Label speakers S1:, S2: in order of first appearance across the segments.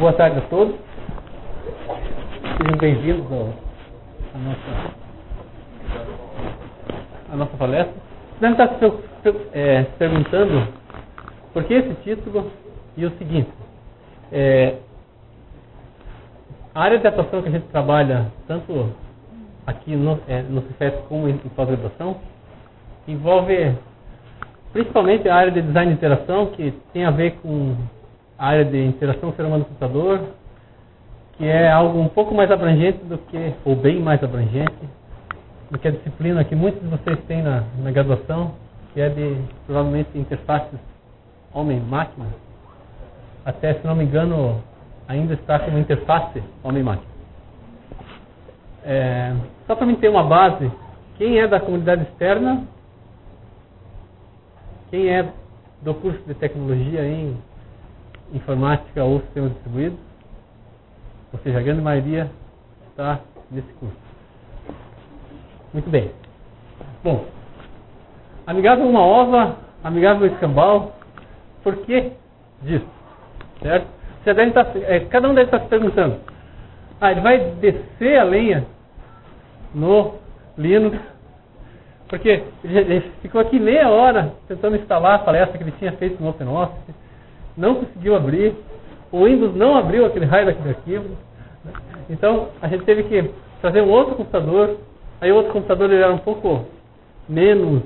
S1: Boa tarde a todos. Sejam bem-vindos à nossa, nossa palestra. Você deve estar se, é, perguntando por que esse título e o seguinte. É, a área de atuação que a gente trabalha, tanto aqui no, é, no CIFES como em, em pós-graduação, envolve principalmente a área de design de interação, que tem a ver com área de interação ser humano-computador, que é algo um pouco mais abrangente do que, ou bem mais abrangente, do que a disciplina que muitos de vocês têm na, na graduação, que é de, provavelmente, interfaces homem-máquina. Até, se não me engano, ainda está como interface homem-máquina. É, só para mim ter uma base, quem é da comunidade externa quem é do curso de tecnologia em informática ou sistemas distribuídos? Ou seja, a grande maioria está nesse curso. Muito bem. Bom, amigável uma ova, amigável escambau, por que disso? Certo? Você deve estar, é, cada um deve estar se perguntando. Ah, ele vai descer a lenha no Linux porque ele ficou aqui meia hora tentando instalar a palestra que ele tinha feito no OpenOffice, não conseguiu abrir, o Windows não abriu aquele raio daquele arquivo. Né? Então a gente teve que trazer um outro computador. Aí o outro computador ele era um pouco menos.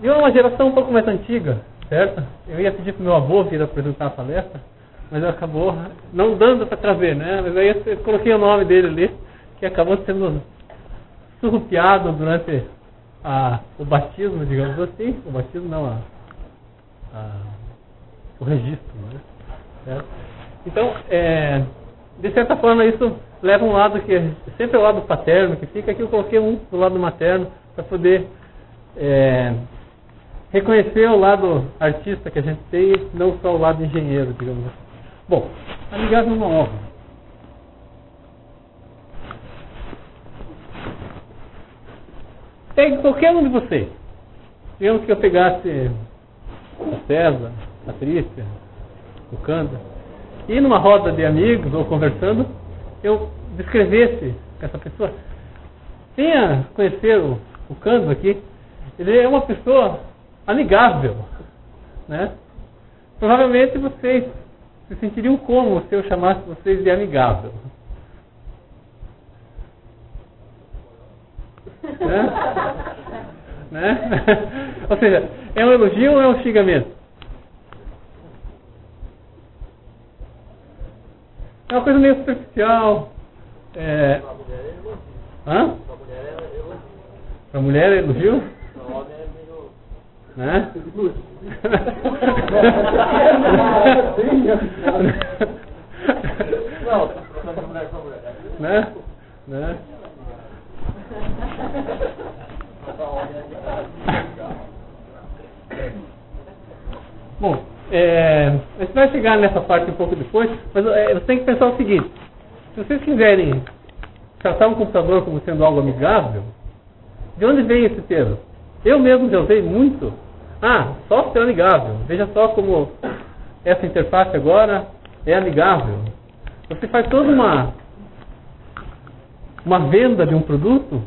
S1: De uma geração um pouco mais antiga, certo? Eu ia pedir para meu avô vir apresentar a palestra, mas acabou não dando para trazer, né? Mas aí eu coloquei o nome dele ali, que acabou sendo surrupiado durante a, o batismo, digamos assim. O batismo não, a, a, o registro. Né? Então, é, de certa forma, isso leva um lado que é sempre é o lado paterno que fica. Aqui eu coloquei um do lado materno para poder é, reconhecer o lado artista que a gente tem, não só o lado engenheiro, digamos assim. Bom, amigável uma honra. Pegue qualquer um de vocês. Digamos que eu pegasse César, a Patrícia, o Canda, e numa roda de amigos ou conversando, eu descrevesse essa pessoa. Venha conhecer o, o Cando aqui. Ele é uma pessoa amigável. Né? Provavelmente vocês se sentiriam como se eu chamasse vocês de amigável. Né? né? Ou seja, é um elogio ou é um xingamento? É uma coisa meio superficial. É... Hã? Para mulher é elogio? Né? Não, né? Né? Bom, é, a gente vai chegar nessa parte um pouco depois, mas é, você tem que pensar o seguinte: se vocês quiserem tratar um computador como sendo algo amigável, de onde vem esse termo? Eu mesmo já usei muito. Ah, software amigável. Veja só como essa interface agora é amigável. Você faz toda uma uma venda de um produto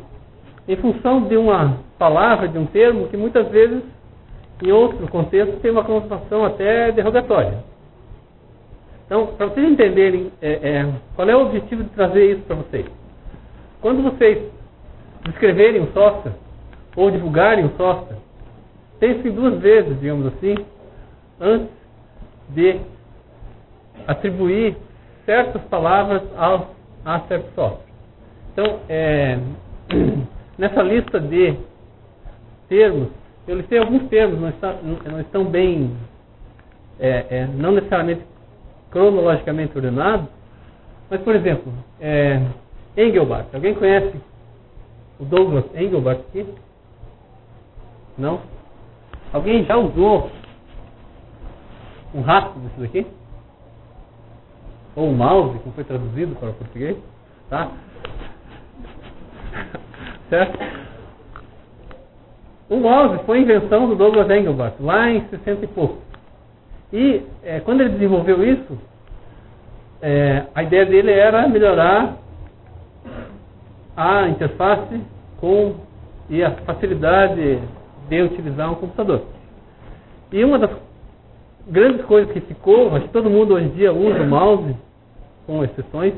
S1: em função de uma palavra, de um termo que muitas vezes, em outro contexto, tem uma conotação até derrogatória. Então, para vocês entenderem é, é, qual é o objetivo de trazer isso para vocês. Quando vocês descreverem um software, ou divulgarem um software, pense duas vezes, digamos assim, antes de atribuir certas palavras ao, a certo software. Então, é, nessa lista de termos, eu listei alguns termos, não, está, não estão bem, é, é, não necessariamente cronologicamente ordenados, mas, por exemplo, é, Engelbart. Alguém conhece o Douglas Engelbart aqui? Não? Alguém já usou um rastro desse daqui? Ou um mouse, como foi traduzido para o português? Tá? certo? O mouse foi invenção do Douglas Engelbart, lá em 60 e pouco. E é, quando ele desenvolveu isso, é, a ideia dele era melhorar a interface com e a facilidade de utilizar um computador. E uma das grandes coisas que ficou, acho que todo mundo hoje em dia usa o mouse, com exceções,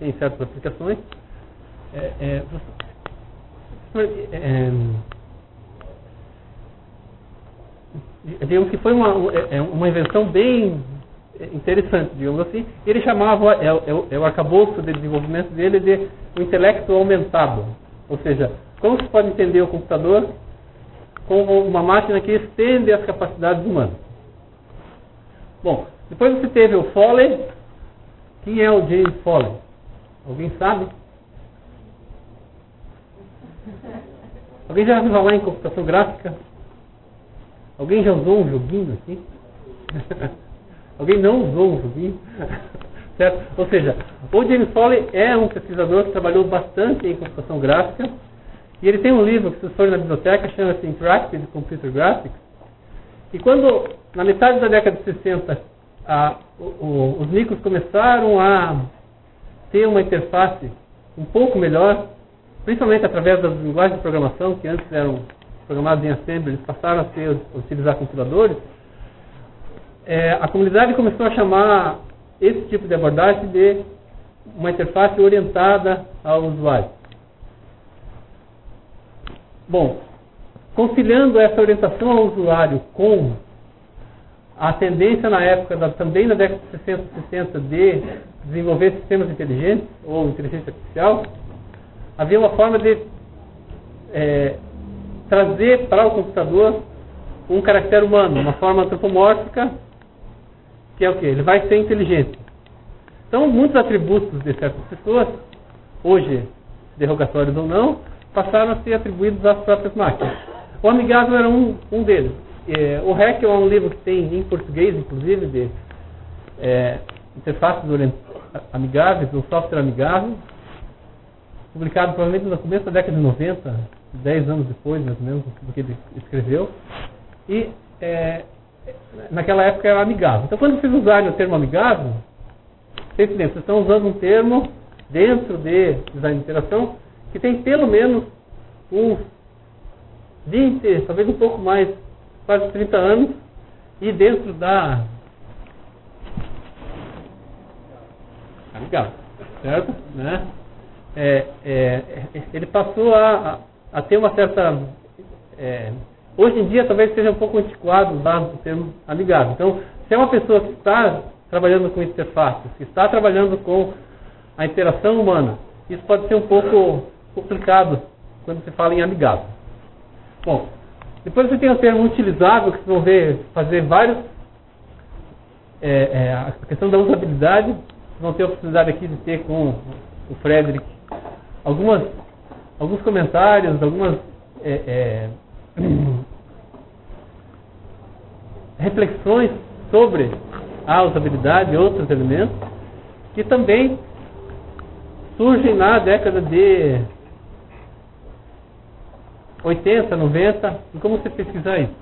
S1: em certas aplicações, é, é, é, digamos que foi uma, é, é uma invenção bem interessante, digamos assim. Ele chamava, é, é, é o arcabouço de desenvolvimento dele de o intelecto aumentado. Ou seja, como se pode entender o computador como uma máquina que estende as capacidades humanas. Bom, depois você teve o Foley. Quem é o James Foley? Alguém sabe? Alguém já ouviu falar em computação gráfica? Alguém já usou um joguinho aqui? Alguém não usou um joguinho? certo? Ou seja, o James Foley é um pesquisador que trabalhou bastante em computação gráfica e ele tem um livro que se for na biblioteca chama-se Interactive Computer Graphics. E quando, na metade da década de 60, a, o, o, os micros começaram a ter uma interface um pouco melhor, principalmente através das linguagens de programação que antes eram programadas em assembly, eles passaram a, ter, a utilizar compiladores, é, a comunidade começou a chamar esse tipo de abordagem de uma interface orientada ao usuário. Bom, conciliando essa orientação ao usuário com a tendência na época, da, também na década de 60 e 60, de desenvolver sistemas inteligentes ou inteligência artificial, havia uma forma de é, trazer para o computador um caractere humano, uma forma antropomórfica que é o que? Ele vai ser inteligente. Então, muitos atributos de certas pessoas, hoje derrogatórios ou não, passaram a ser atribuídos às próprias máquinas. O amigável era um, um deles. É, o REC é um livro que tem em português, inclusive, de é, interfaces amigáveis, ou software amigável, publicado provavelmente no começo da década de 90, 10 anos depois, mais ou menos, do que ele escreveu. E é, naquela época era amigável. Então, quando vocês usarem o termo amigável, vocês se lembram, vocês estão usando um termo dentro de design de interação que tem pelo menos uns 20, talvez um pouco mais, quase 30 anos, e dentro da amigável, certo? Né? É, é, ele passou a, a, ter uma certa é, Hoje em dia talvez seja um pouco antiquado usar o termo amigável. Então, se é uma pessoa que está trabalhando com interfaces, que está trabalhando com a interação humana, isso pode ser um pouco complicado quando se fala em amigável. Bom, depois você tem o termo utilizável, que vocês vão ver fazer vários. É, é, a questão da usabilidade, vão ter a oportunidade aqui de ter com o Frederick algumas, alguns comentários, algumas é, é reflexões sobre a usabilidade e outros elementos que também surgem na década de 80, 90, e como você pesquisar isso?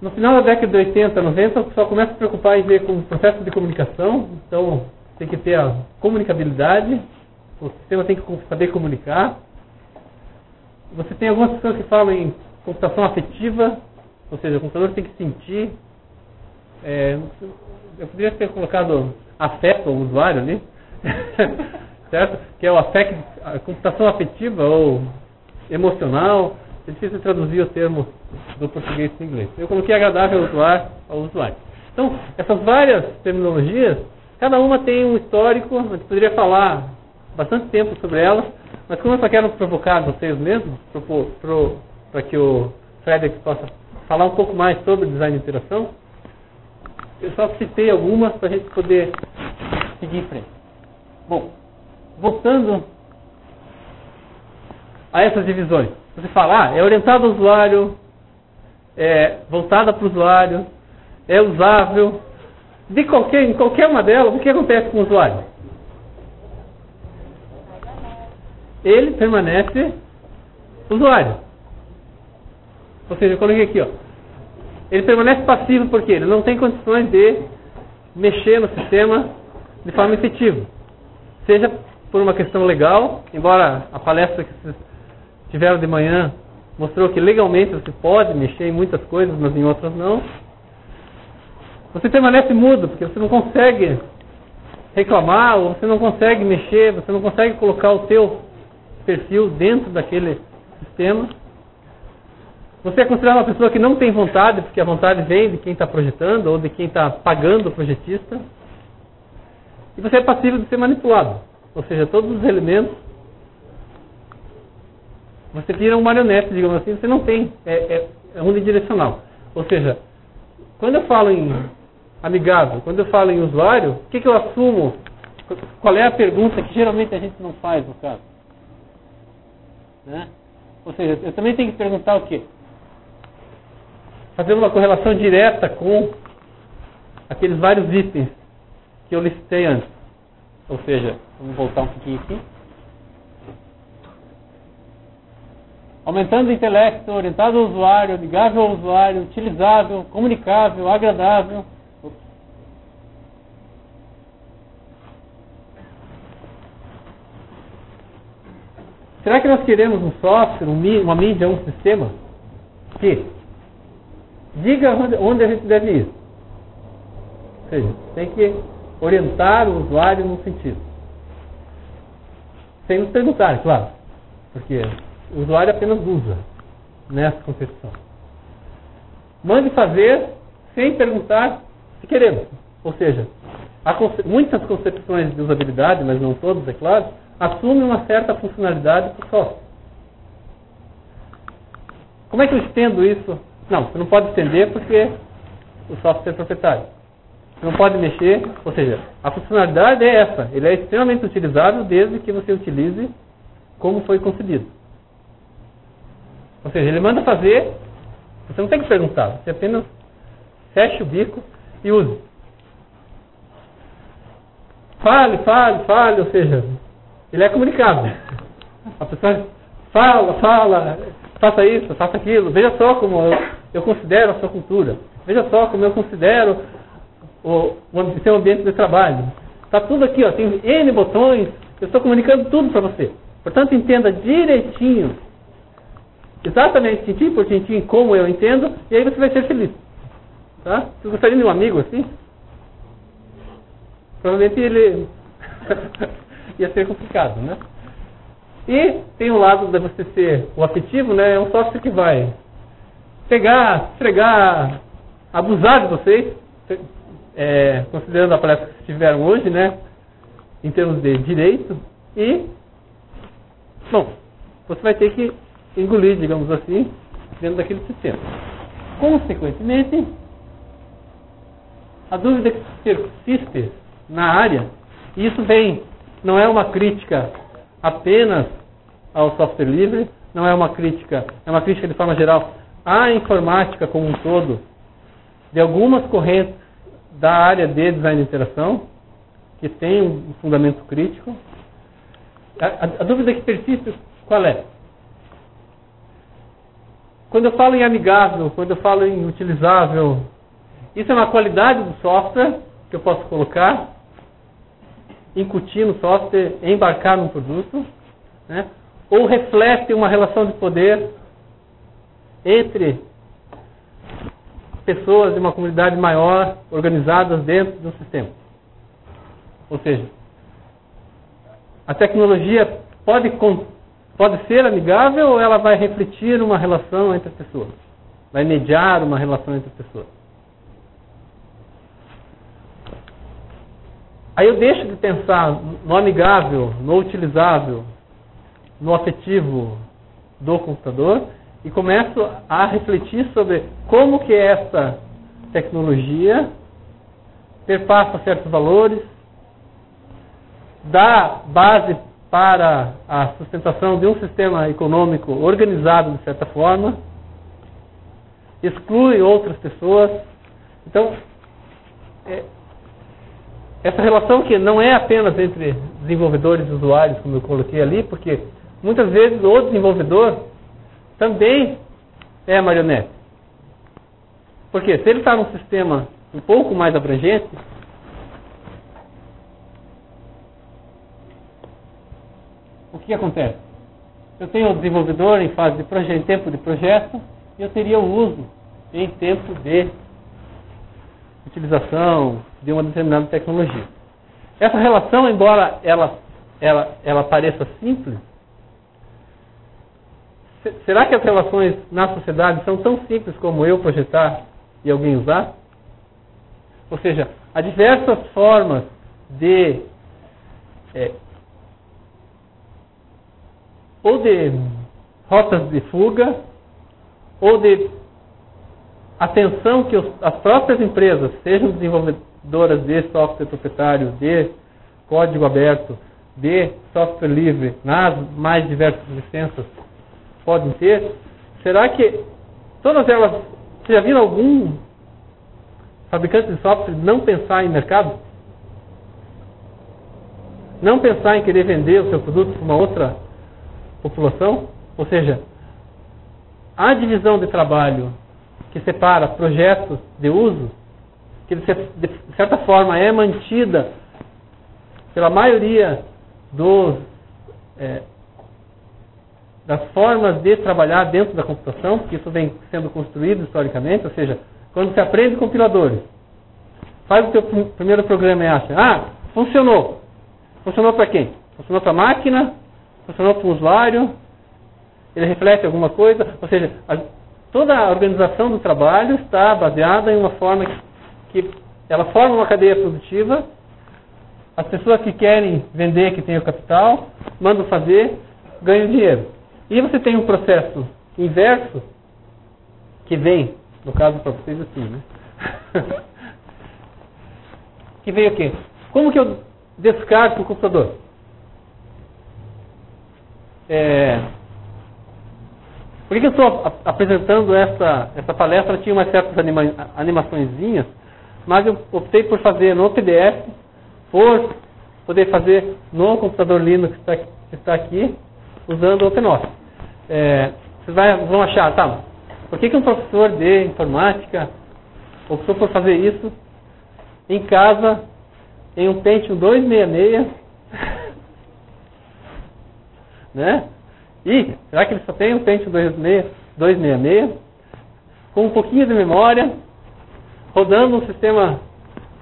S1: No final da década de 80, 90, o pessoal começa a se preocupar em ver com o processo de comunicação, então tem que ter a comunicabilidade, o sistema tem que saber comunicar, você tem algumas pessoas que falam em computação afetiva, ou seja, o computador tem que sentir. É, eu poderia ter colocado afeto ao usuário ali, certo? Que é o afect, a computação afetiva ou emocional. É difícil traduzir o termo do português para o inglês. Eu coloquei agradável ao usuário, ao usuário. Então, essas várias terminologias, cada uma tem um histórico, a gente poderia falar bastante tempo sobre elas, mas como eu só quero provocar vocês mesmos, para que o Frederick possa falar um pouco mais sobre design de interação, eu só citei algumas para a gente poder seguir em frente. Bom, voltando a essas divisões. Você fala, ah, é orientado ao usuário, é voltada para o usuário, é usável. De qualquer, em qualquer uma delas, o que acontece com o usuário? Ele permanece usuário. Ou seja, eu coloquei aqui, ó. Ele permanece passivo porque ele não tem condições de mexer no sistema de forma efetiva. Seja por uma questão legal, embora a palestra que vocês tiveram de manhã mostrou que legalmente você pode mexer em muitas coisas, mas em outras não. Você permanece mudo, porque você não consegue reclamar, ou você não consegue mexer, você não consegue colocar o teu perfil dentro daquele sistema. Você é considerado uma pessoa que não tem vontade, porque a vontade vem de quem está projetando ou de quem está pagando o projetista. E você é passível de ser manipulado. Ou seja, todos os elementos. Você vira um marionete, digamos assim, você não tem. É, é, é unidirecional. Ou seja, quando eu falo em amigável, quando eu falo em usuário, o que, que eu assumo? Qual é a pergunta que geralmente a gente não faz no caso? Né? Ou seja, eu também tenho que perguntar o quê? Fazer uma correlação direta com aqueles vários itens que eu listei antes. Ou seja, vamos voltar um pouquinho aqui. Aumentando o intelecto, orientado ao usuário, amigável ao usuário, utilizável, comunicável, agradável. Será que nós queremos um software, uma mídia, um sistema que diga onde a gente deve ir? Ou seja, tem que orientar o usuário no sentido. Sem nos perguntar, claro. Porque o usuário apenas usa nessa concepção. Mande fazer sem perguntar se queremos. Ou seja, conce muitas concepções de usabilidade, mas não todas, é claro, assumem uma certa funcionalidade para o software. Como é que eu estendo isso? Não, você não pode estender porque o software é proprietário não pode mexer, ou seja, a funcionalidade é essa, ele é extremamente utilizável desde que você utilize como foi concebido. Ou seja, ele manda fazer, você não tem que perguntar, você apenas fecha o bico e use. Fale, fale, fale, ou seja, ele é comunicável. A pessoa fala, fala, faça isso, faça aquilo, veja só como eu, eu considero a sua cultura, veja só como eu considero o, o seu ambiente de trabalho. Está tudo aqui, ó, tem N botões, eu estou comunicando tudo para você. Portanto, entenda direitinho, exatamente, tintim por tintim, como eu entendo, e aí você vai ser feliz. Tá? Você gostaria de um amigo assim? Provavelmente ele ia ser complicado, né? E tem o lado de você ser o afetivo, né? É um software que vai pegar, esfregar, abusar de vocês, é, considerando a palestra que tiveram hoje, né, em termos de direito, e, bom, você vai ter que engolir, digamos assim, dentro daquele sistema. Consequentemente, a dúvida que persiste na área, e isso vem, não é uma crítica apenas ao software livre, não é uma crítica, é uma crítica de forma geral à informática como um todo, de algumas correntes da área de design de interação, que tem um fundamento crítico. A, a, a dúvida que persiste, qual é? Quando eu falo em amigável, quando eu falo em utilizável, isso é uma qualidade do software que eu posso colocar, incutir no software, embarcar num produto, né? ou reflete uma relação de poder entre pessoas de uma comunidade maior organizadas dentro de um sistema. Ou seja, a tecnologia pode, pode ser amigável ou ela vai refletir uma relação entre as pessoas? Vai mediar uma relação entre as pessoas? Aí eu deixo de pensar no amigável, no utilizável, no afetivo do computador e começo a refletir sobre como que essa tecnologia perpassa certos valores, dá base para a sustentação de um sistema econômico organizado de certa forma, exclui outras pessoas. Então, é, essa relação que não é apenas entre desenvolvedores e usuários, como eu coloquei ali, porque muitas vezes o desenvolvedor também é marionete. Porque se ele está num sistema um pouco mais abrangente, o que acontece? Eu tenho o desenvolvedor em fase de projeto, em tempo de projeto, e eu teria o uso em tempo de utilização de uma determinada tecnologia. Essa relação, embora ela, ela, ela pareça simples, será que as relações na sociedade são tão simples como eu projetar e alguém usar? Ou seja, há diversas formas de é, ou de rotas de fuga ou de atenção que os, as próprias empresas, sejam desenvolvedoras de software proprietário, de código aberto, de software livre, nas mais diversas licenças, podem ter, será que todas elas, você já viram algum fabricante de software não pensar em mercado? Não pensar em querer vender o seu produto para uma outra população? Ou seja, a divisão de trabalho que separa projetos de uso, que de certa forma é mantida pela maioria dos, é, das formas de trabalhar dentro da computação, porque isso vem sendo construído historicamente, ou seja, quando você aprende compiladores, faz o seu primeiro programa e acha, ah, funcionou. Funcionou para quem? Funcionou para a máquina? Funcionou para o usuário? Ele reflete alguma coisa? Ou seja, toda a organização do trabalho está baseada em uma forma que, que ela forma uma cadeia produtiva. As pessoas que querem vender, que têm o capital, mandam fazer, ganham dinheiro. E você tem um processo inverso que vem, no caso para vocês assim, né? que vem o quê? Como que eu descarto o computador? É, por que, eu estou apresentando essa, essa palestra? Tinha umas certas anima, animaçõezinhas, mas eu optei por fazer no PDF, por poder fazer no computador Linux que está, que está aqui, usando o OpenOffice. É, vocês vão achar, tá, por que, que um professor de informática optou por fazer isso em casa, em um Pentium 266, né? E será que ele só tem um Pentium 266? Com um pouquinho de memória, rodando um sistema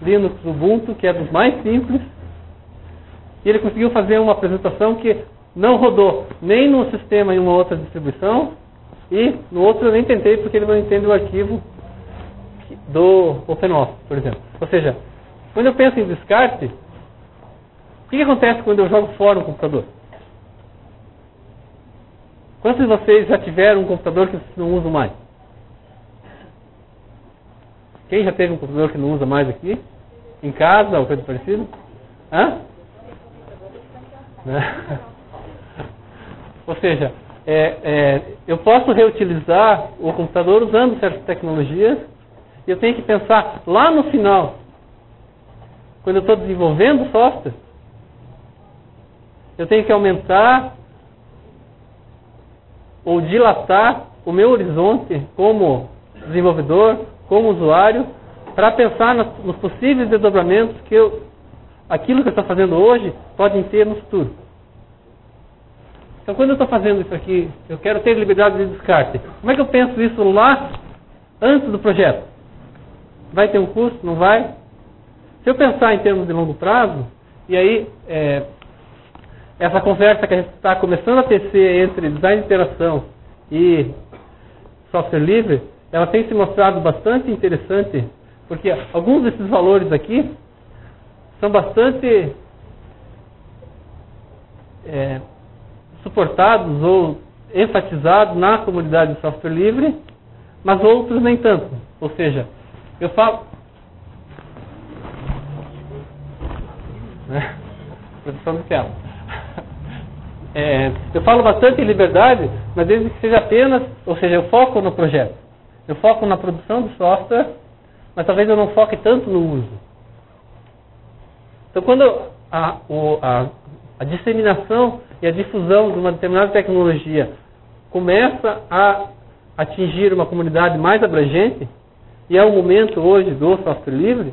S1: Linux Ubuntu, que é dos mais simples. E ele conseguiu fazer uma apresentação que não rodou nem no sistema em uma outra distribuição, e no outro eu nem tentei porque ele não entende o arquivo do OpenOffice, por exemplo. Ou seja, quando eu penso em descarte, o que acontece quando eu jogo fora um computador? Quantos de vocês já tiveram um computador que não usam mais? Quem já teve um computador que não usa mais aqui? Em casa ou coisa parecida? Hã? ou seja, é, é, eu posso reutilizar o computador usando certas tecnologias e eu tenho que pensar lá no final, quando eu estou desenvolvendo software, eu tenho que aumentar ou dilatar o meu horizonte como desenvolvedor, como usuário, para pensar nos possíveis desdobramentos que eu, aquilo que eu estou fazendo hoje podem ter no futuro. Então, quando eu estou fazendo isso aqui, eu quero ter liberdade de descarte. Como é que eu penso isso lá antes do projeto? Vai ter um custo? Não vai? Se eu pensar em termos de longo prazo, e aí é, essa conversa que a gente está começando a tecer entre design de interação e software livre, ela tem se mostrado bastante interessante, porque alguns desses valores aqui são bastante é, suportados ou enfatizados na comunidade de software livre, mas outros nem tanto. Ou seja, eu falo. Né? Produção de tela. É, eu falo bastante em liberdade, mas desde que seja apenas, ou seja, eu foco no projeto. Eu foco na produção do software, mas talvez eu não foque tanto no uso. Então, quando a, o, a, a disseminação e a difusão de uma determinada tecnologia começa a atingir uma comunidade mais abrangente, e é o momento hoje do software livre,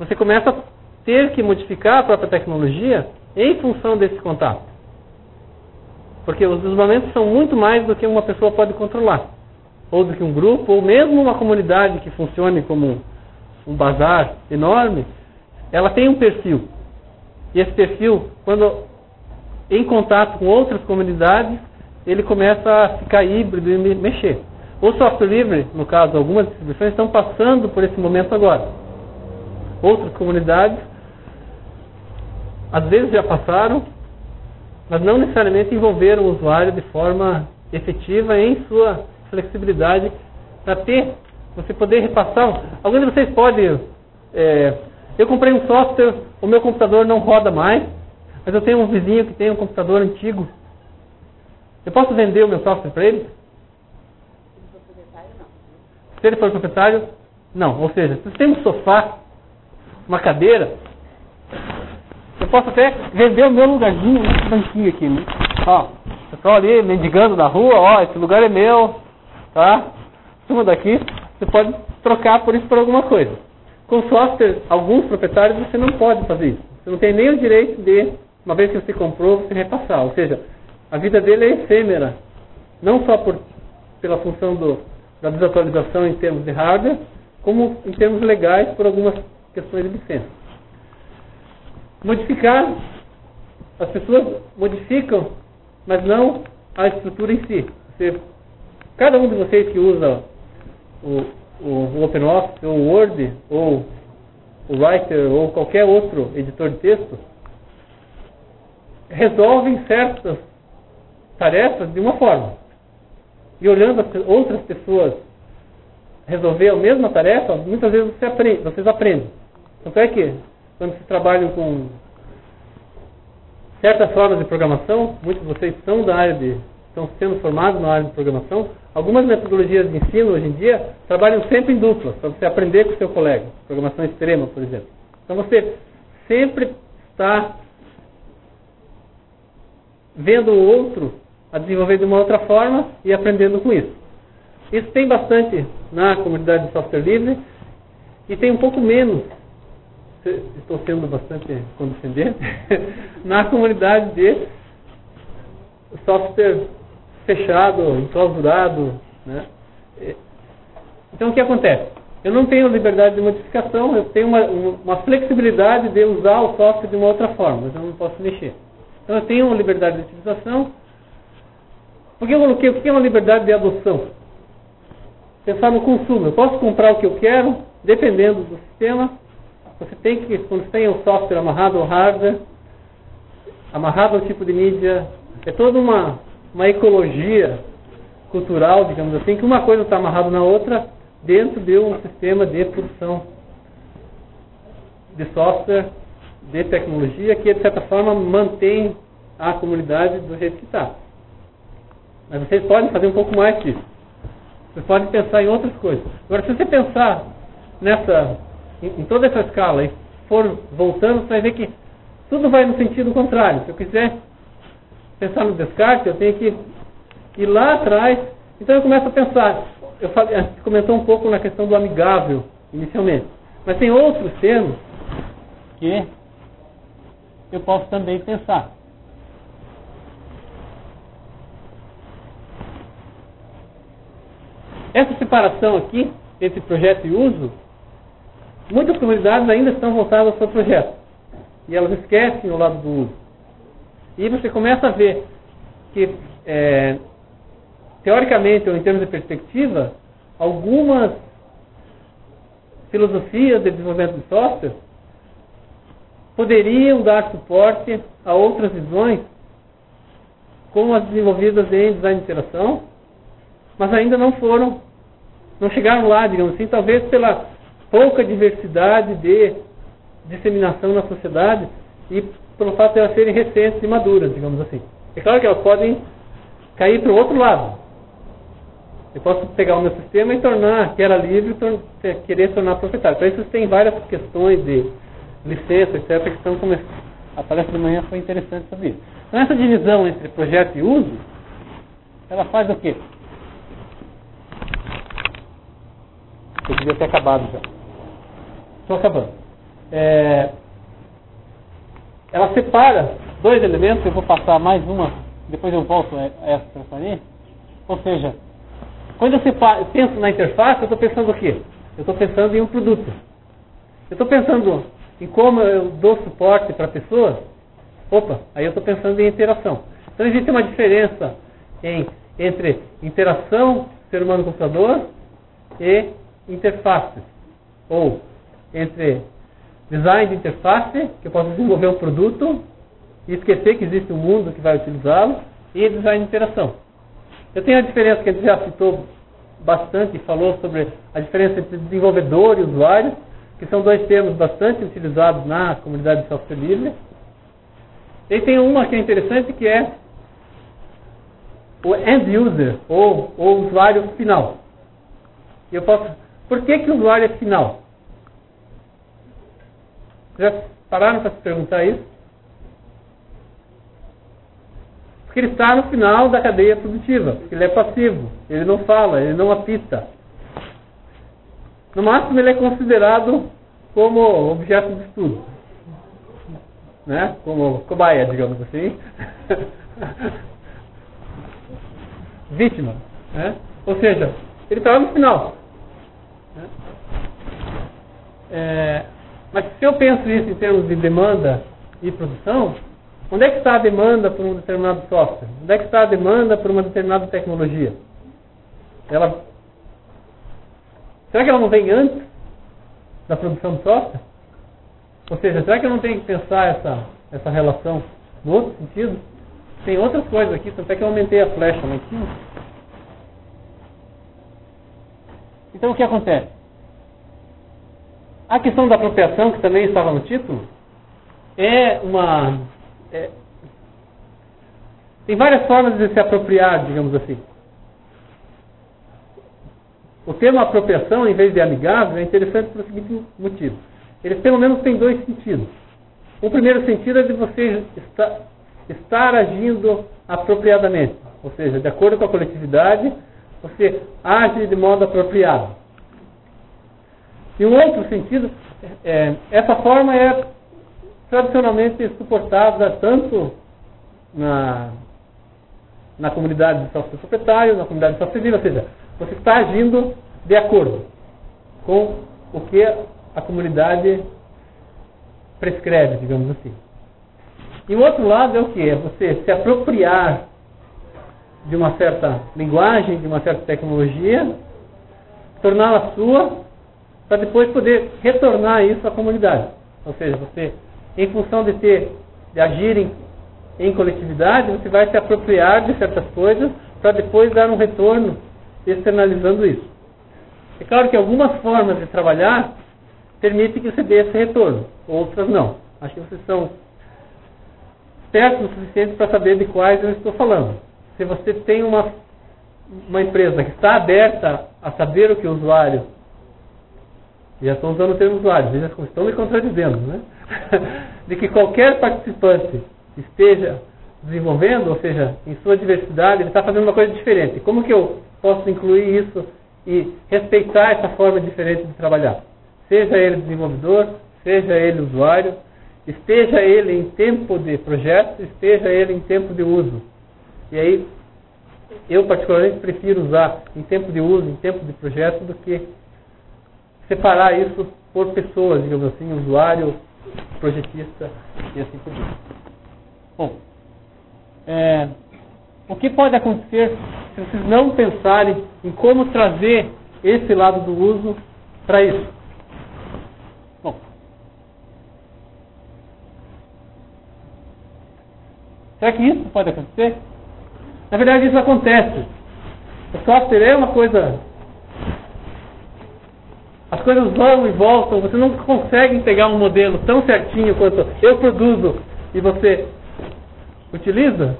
S1: você começa a ter que modificar a própria tecnologia em função desse contato. Porque os desdobramentos são muito mais do que uma pessoa pode controlar. Ou do que um grupo, ou mesmo uma comunidade que funcione como um bazar enorme, ela tem um perfil. E esse perfil, quando em contato com outras comunidades, ele começa a ficar híbrido e mexer. O software livre, no caso, algumas distribuições estão passando por esse momento agora. Outras comunidades, às vezes já passaram, mas não necessariamente envolveram o usuário de forma efetiva em sua flexibilidade para ter, você poder repassar. Alguns de vocês podem. É, eu comprei um software, o meu computador não roda mais, mas eu tenho um vizinho que tem um computador antigo. Eu posso vender o meu software para ele? Se ele for proprietário, não. Ou seja, se tem um sofá, uma cadeira, posso até vender o meu lugarzinho nesse banquinho aqui, né? Ó, pessoal ali mendigando na rua, ó, esse lugar é meu, tá? Cima daqui, você pode trocar por isso por alguma coisa. Com software, alguns proprietários você não pode fazer isso. Você não tem nem o direito de, uma vez que você comprou, você repassar. Ou seja, a vida dele é efêmera. Não só por, pela função do, da desatualização em termos de hardware, como em termos legais por algumas questões de licença. Modificar, as pessoas modificam, mas não a estrutura em si. Você, cada um de vocês que usa o, o, o OpenOffice, ou o Word, ou o Writer, ou qualquer outro editor de texto, resolvem certas tarefas de uma forma e olhando outras pessoas resolver a mesma tarefa, muitas vezes você aprende, vocês aprendem. Tanto é que, quando vocês trabalham com certas formas de programação, muitos de vocês são da área de, estão sendo formados na área de programação, algumas metodologias de ensino hoje em dia trabalham sempre em dupla, para você aprender com o seu colega. Programação extrema, por exemplo. Então você sempre está vendo o outro a desenvolver de uma outra forma e aprendendo com isso. Isso tem bastante na comunidade de software livre e tem um pouco menos, estou sendo bastante condescendente, na comunidade de software fechado, enclausurado. Né? Então o que acontece? Eu não tenho liberdade de modificação, eu tenho uma, uma flexibilidade de usar o software de uma outra forma, mas eu não posso mexer. Então eu tenho uma liberdade de utilização, porque eu coloquei o que é uma liberdade de adoção? Pensar no consumo. Eu posso comprar o que eu quero, dependendo do sistema. Você tem que, quando você tem o software amarrado ao hardware, amarrado ao tipo de mídia, é toda uma, uma ecologia cultural, digamos assim, que uma coisa está amarrada na outra dentro de um sistema de produção de software, de tecnologia, que de certa forma mantém a comunidade do jeito que está. Mas vocês podem fazer um pouco mais disso. Vocês podem pensar em outras coisas. Agora, se você pensar nessa, em, toda essa escala e for voltando, você vai ver que tudo vai no sentido contrário. Se eu quiser pensar no descarte, eu tenho que ir lá atrás. Então eu começo a pensar. Eu falei, comentou um pouco na questão do amigável inicialmente. Mas tem outros termos que eu posso também pensar. Essa separação aqui entre projeto e uso, muitas comunidades ainda estão voltadas ao seu projeto. E elas esquecem o lado do uso. E você começa a ver que, é, teoricamente ou em termos de perspectiva, algumas filosofias de desenvolvimento de software poderiam dar suporte a outras visões, como as desenvolvidas em design de interação, mas ainda não foram, não chegaram lá, digamos assim, talvez pela pouca diversidade de disseminação na sociedade e pelo fato de elas serem recentes e maduras, digamos assim. É claro que elas podem cair para o outro lado. Eu posso pegar o meu sistema e tornar que era livre e querer tornar proprietário. Para isso tem várias questões de licença, etc., que estão começando. A palestra de manhã foi interessante sobre isso. Então essa divisão entre projeto e uso, ela faz o quê? Eu devia ter acabado já. Estou acabando. É, ela separa dois elementos, eu vou passar mais uma depois eu volto a essa transparência. Ou seja, quando eu penso na interface, eu estou pensando o quê? Eu estou pensando em um produto. Eu estou pensando em como eu dou suporte para pessoas. Opa, aí eu estou pensando em interação. Então existe uma diferença em, entre interação ser humano-computador e interfaces. Ou entre design de interface, que eu posso desenvolver um produto e esquecer que existe um mundo que vai utilizá-lo, e design de interação. Eu tenho a diferença que a gente já citou bastante e falou sobre a diferença entre desenvolvedor e usuário, que são dois termos bastante utilizados na comunidade de software livre. E tem uma que é interessante que é o end user, ou o usuário final. Eu posso, por que, que o usuário é final? Já pararam para se perguntar isso? Porque ele está no final da cadeia produtiva, ele é passivo, ele não fala, ele não apita. No máximo ele é considerado como objeto de estudo. Né? Como cobaia, digamos assim. Vítima. Né? Ou seja, ele está no final. É, mas se eu penso isso em termos de demanda e produção, onde é que está a demanda por um determinado software? Onde é que está a demanda por uma determinada tecnologia? Ela, será que ela não vem antes da produção de software? Ou seja, será que eu não tenho que pensar essa, essa relação no outro sentido? Tem outras coisas aqui, tanto é que eu aumentei a flecha lá em cima. Então o que acontece? A questão da apropriação, que também estava no título, é uma. É, tem várias formas de se apropriar, digamos assim. O termo apropriação, em vez de amigável, é interessante por seguinte motivo. Ele pelo menos tem dois sentidos. O primeiro sentido é de você estar agindo apropriadamente. Ou seja, de acordo com a coletividade, você age de modo apropriado. Em um outro sentido, é, essa forma é tradicionalmente suportada tanto na, na comunidade de software proprietário, na comunidade de software livre, ou seja, você está agindo de acordo com o que a comunidade prescreve, digamos assim. E o outro lado é o que? É você se apropriar de uma certa linguagem, de uma certa tecnologia, torná-la sua para depois poder retornar isso à comunidade. Ou seja, você, em função de ter, de agir em, em coletividade, você vai se apropriar de certas coisas para depois dar um retorno externalizando isso. É claro que algumas formas de trabalhar permitem que você dê esse retorno, outras não. Acho que vocês são espertos o suficiente para saber de quais eu estou falando. Se você tem uma, uma empresa que está aberta a saber o que o usuário já estou usando o termo usuário, como estão me contradizendo, né? de que qualquer participante esteja desenvolvendo, ou seja, em sua diversidade, ele está fazendo uma coisa diferente. Como que eu posso incluir isso e respeitar essa forma diferente de trabalhar? Seja ele desenvolvedor, seja ele usuário, esteja ele em tempo de projeto, esteja ele em tempo de uso. E aí, eu particularmente prefiro usar em tempo de uso, em tempo de projeto, do que separar isso por pessoas, digamos assim, usuário, projetista e assim por diante. Bom, é, o que pode acontecer se vocês não pensarem em como trazer esse lado do uso para isso? Bom, será que isso pode acontecer? Na verdade, isso acontece. O software é uma coisa as coisas vão e voltam, você não consegue pegar um modelo tão certinho quanto eu produzo e você utiliza.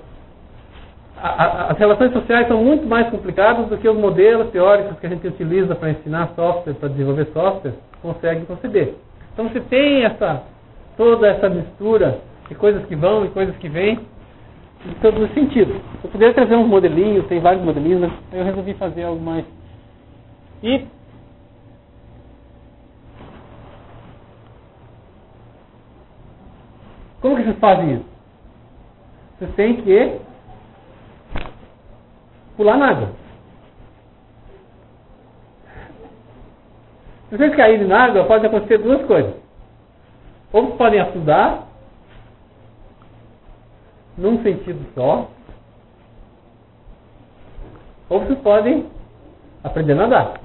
S1: A, a, as relações sociais são muito mais complicadas do que os modelos teóricos que a gente utiliza para ensinar software, para desenvolver software, conseguem conceber. Então você tem essa, toda essa mistura de coisas que vão e coisas que vêm, em todos os sentidos. Eu poderia trazer uns modelinhos, tem vários modelinhos, mas eu resolvi fazer algo mais. E Como que vocês fazem isso? Vocês têm que pular na água. Se vocês caírem na água, pode acontecer duas coisas. Ou vocês podem afundar, num sentido só, ou vocês podem aprender a nadar.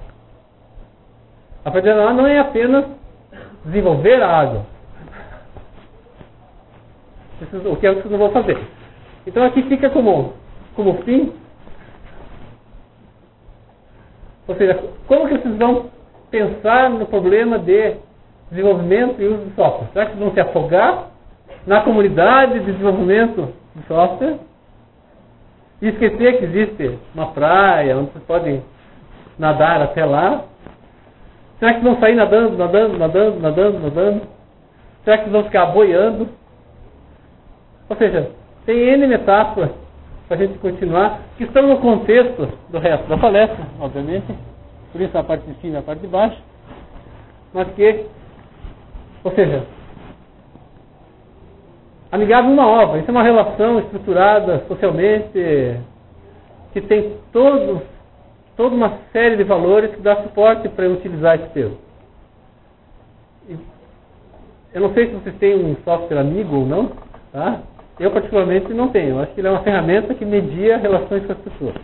S1: Aprender a nadar não é apenas desenvolver a água. O que é que vocês não vão fazer. Então aqui fica como, como fim. Ou seja, como que vocês vão pensar no problema de desenvolvimento e uso de software? Será que vocês vão se afogar na comunidade de desenvolvimento de software? E esquecer que existe uma praia onde vocês podem nadar até lá? Será que vão sair nadando, nadando, nadando, nadando, nadando? Será que vão ficar boiando? Ou seja, tem N metáforas para a gente continuar, que estão no contexto do resto da palestra, obviamente, por isso a parte de cima e a parte de baixo, mas que, ou seja, amigável uma obra, isso é uma relação estruturada socialmente, que tem todos, toda uma série de valores que dá suporte para utilizar esse termo. Eu não sei se vocês têm um software amigo ou não, tá? Eu particularmente não tenho. Eu acho que ele é uma ferramenta que media relações com as pessoas.